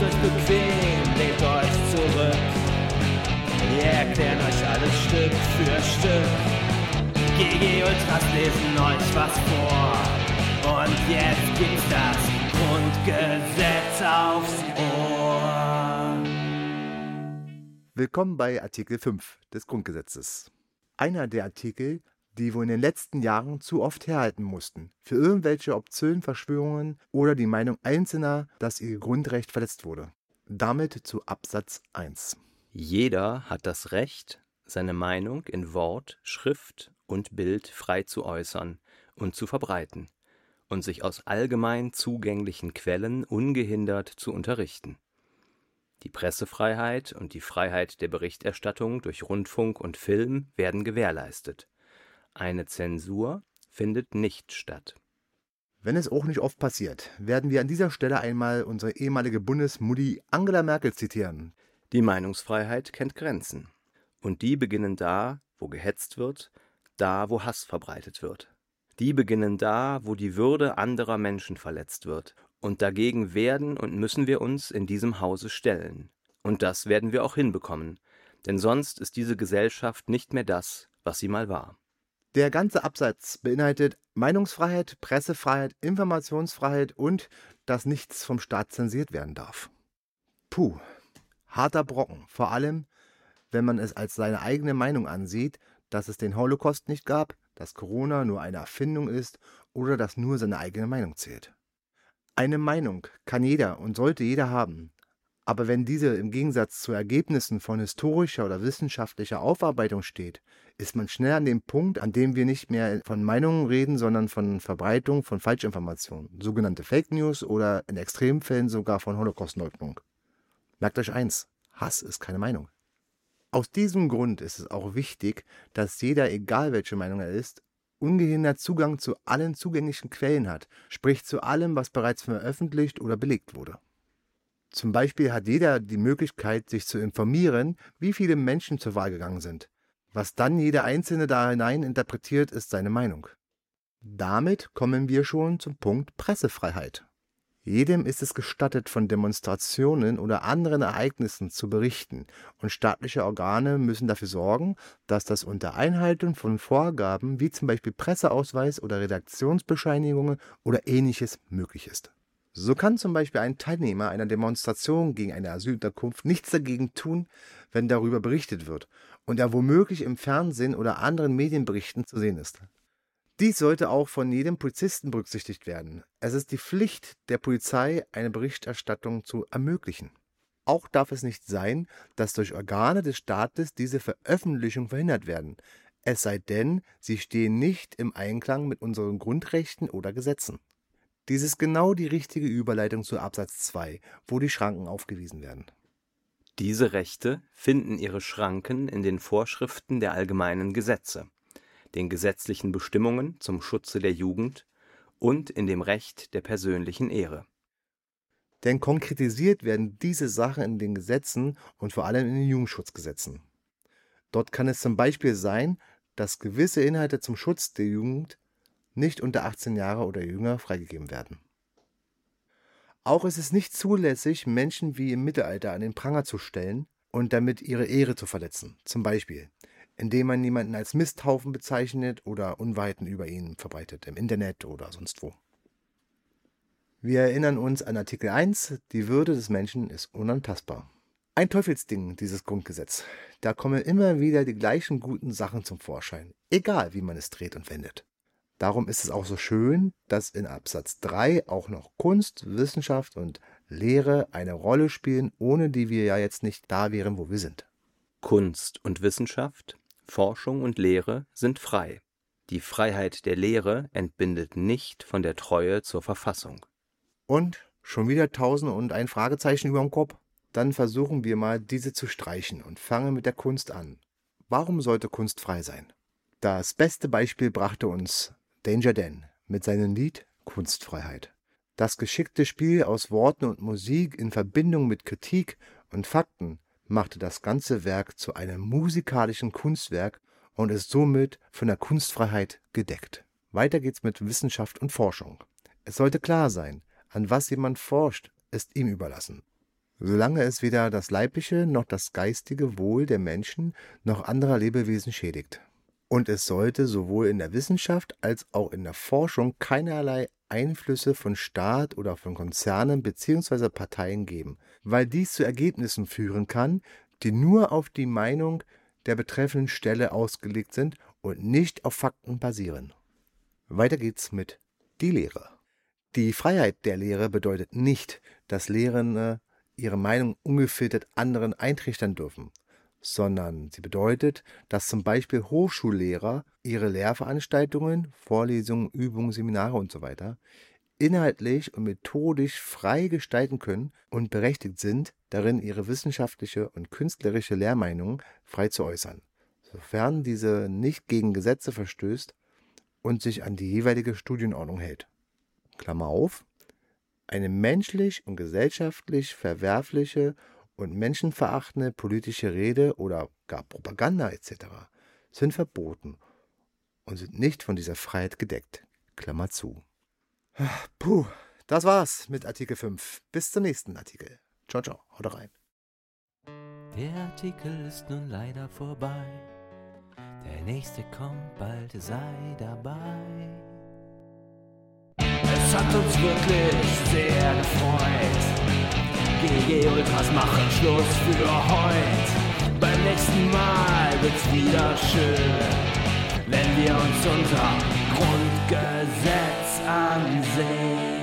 Euch bequem, lehnt euch zurück. Wir erklären euch alles Stück für Stück. GG Ultras lesen euch was vor. Und jetzt gibt's das Grundgesetz aufs Ohr. Willkommen bei Artikel 5 des Grundgesetzes. Einer der Artikel, die wir in den letzten Jahren zu oft herhalten mussten, für irgendwelche obszönen Verschwörungen oder die Meinung Einzelner, dass ihr Grundrecht verletzt wurde. Damit zu Absatz 1. Jeder hat das Recht, seine Meinung in Wort, Schrift und Bild frei zu äußern und zu verbreiten und sich aus allgemein zugänglichen Quellen ungehindert zu unterrichten. Die Pressefreiheit und die Freiheit der Berichterstattung durch Rundfunk und Film werden gewährleistet. Eine Zensur findet nicht statt. Wenn es auch nicht oft passiert, werden wir an dieser Stelle einmal unsere ehemalige Bundesmutti Angela Merkel zitieren. Die Meinungsfreiheit kennt Grenzen. Und die beginnen da, wo gehetzt wird, da, wo Hass verbreitet wird. Die beginnen da, wo die Würde anderer Menschen verletzt wird. Und dagegen werden und müssen wir uns in diesem Hause stellen. Und das werden wir auch hinbekommen. Denn sonst ist diese Gesellschaft nicht mehr das, was sie mal war. Der ganze Absatz beinhaltet Meinungsfreiheit, Pressefreiheit, Informationsfreiheit und dass nichts vom Staat zensiert werden darf. Puh, harter Brocken, vor allem wenn man es als seine eigene Meinung ansieht, dass es den Holocaust nicht gab, dass Corona nur eine Erfindung ist oder dass nur seine eigene Meinung zählt. Eine Meinung kann jeder und sollte jeder haben, aber wenn diese im Gegensatz zu Ergebnissen von historischer oder wissenschaftlicher Aufarbeitung steht, ist man schnell an dem Punkt, an dem wir nicht mehr von Meinungen reden, sondern von Verbreitung von Falschinformationen, sogenannte Fake News oder in Extremfällen sogar von Holocaustleugnung. Merkt euch eins, Hass ist keine Meinung. Aus diesem Grund ist es auch wichtig, dass jeder, egal welche Meinung er ist, ungehindert Zugang zu allen zugänglichen Quellen hat, sprich zu allem, was bereits veröffentlicht oder belegt wurde. Zum Beispiel hat jeder die Möglichkeit, sich zu informieren, wie viele Menschen zur Wahl gegangen sind. Was dann jeder Einzelne da hinein interpretiert, ist seine Meinung. Damit kommen wir schon zum Punkt Pressefreiheit. Jedem ist es gestattet, von Demonstrationen oder anderen Ereignissen zu berichten, und staatliche Organe müssen dafür sorgen, dass das unter Einhaltung von Vorgaben wie zum Beispiel Presseausweis oder Redaktionsbescheinigungen oder ähnliches möglich ist. So kann zum Beispiel ein Teilnehmer einer Demonstration gegen eine Asylunterkunft nichts dagegen tun, wenn darüber berichtet wird und er womöglich im Fernsehen oder anderen Medienberichten zu sehen ist. Dies sollte auch von jedem Polizisten berücksichtigt werden. Es ist die Pflicht der Polizei, eine Berichterstattung zu ermöglichen. Auch darf es nicht sein, dass durch Organe des Staates diese Veröffentlichung verhindert werden, es sei denn, sie stehen nicht im Einklang mit unseren Grundrechten oder Gesetzen. Dies ist genau die richtige Überleitung zu Absatz 2, wo die Schranken aufgewiesen werden. Diese Rechte finden ihre Schranken in den Vorschriften der allgemeinen Gesetze, den gesetzlichen Bestimmungen zum Schutze der Jugend und in dem Recht der persönlichen Ehre. Denn konkretisiert werden diese Sachen in den Gesetzen und vor allem in den Jugendschutzgesetzen. Dort kann es zum Beispiel sein, dass gewisse Inhalte zum Schutz der Jugend nicht unter 18 Jahre oder jünger freigegeben werden. Auch ist es nicht zulässig, Menschen wie im Mittelalter an den Pranger zu stellen und damit ihre Ehre zu verletzen, zum Beispiel indem man jemanden als Misthaufen bezeichnet oder Unweiten über ihn verbreitet, im Internet oder sonst wo. Wir erinnern uns an Artikel 1, die Würde des Menschen ist unantastbar. Ein Teufelsding, dieses Grundgesetz. Da kommen immer wieder die gleichen guten Sachen zum Vorschein, egal wie man es dreht und wendet. Darum ist es auch so schön, dass in Absatz 3 auch noch Kunst, Wissenschaft und Lehre eine Rolle spielen, ohne die wir ja jetzt nicht da wären, wo wir sind. Kunst und Wissenschaft, Forschung und Lehre sind frei. Die Freiheit der Lehre entbindet nicht von der Treue zur Verfassung. Und schon wieder tausend und ein Fragezeichen über dem Kopf? Dann versuchen wir mal, diese zu streichen und fangen mit der Kunst an. Warum sollte Kunst frei sein? Das beste Beispiel brachte uns Danger Dan mit seinem Lied Kunstfreiheit. Das geschickte Spiel aus Worten und Musik in Verbindung mit Kritik und Fakten machte das ganze Werk zu einem musikalischen Kunstwerk und ist somit von der Kunstfreiheit gedeckt. Weiter geht's mit Wissenschaft und Forschung. Es sollte klar sein, an was jemand forscht, ist ihm überlassen. solange es weder das leibliche noch das geistige Wohl der Menschen noch anderer Lebewesen schädigt. Und es sollte sowohl in der Wissenschaft als auch in der Forschung keinerlei Einflüsse von Staat oder von Konzernen bzw. Parteien geben, weil dies zu Ergebnissen führen kann, die nur auf die Meinung der betreffenden Stelle ausgelegt sind und nicht auf Fakten basieren. Weiter geht's mit die Lehre. Die Freiheit der Lehre bedeutet nicht, dass Lehrende ihre Meinung ungefiltert anderen eintrichtern dürfen, sondern sie bedeutet, dass zum Beispiel Hochschullehrer ihre Lehrveranstaltungen, Vorlesungen, Übungen, Seminare usw. So inhaltlich und methodisch frei gestalten können und berechtigt sind, darin ihre wissenschaftliche und künstlerische Lehrmeinung frei zu äußern, sofern diese nicht gegen Gesetze verstößt und sich an die jeweilige Studienordnung hält. Klammer auf, eine menschlich und gesellschaftlich verwerfliche und menschenverachtende politische Rede oder gar Propaganda etc. sind verboten und sind nicht von dieser Freiheit gedeckt. Klammer zu. Puh, das war's mit Artikel 5. Bis zum nächsten Artikel. Ciao, ciao, haut rein. Der Artikel ist nun leider vorbei. Der nächste kommt bald, sei dabei. Es hat uns wirklich sehr gefreut. GG Ultras machen Schluss für heute. Beim nächsten Mal wird's wieder schön, wenn wir uns unser Grundgesetz ansehen.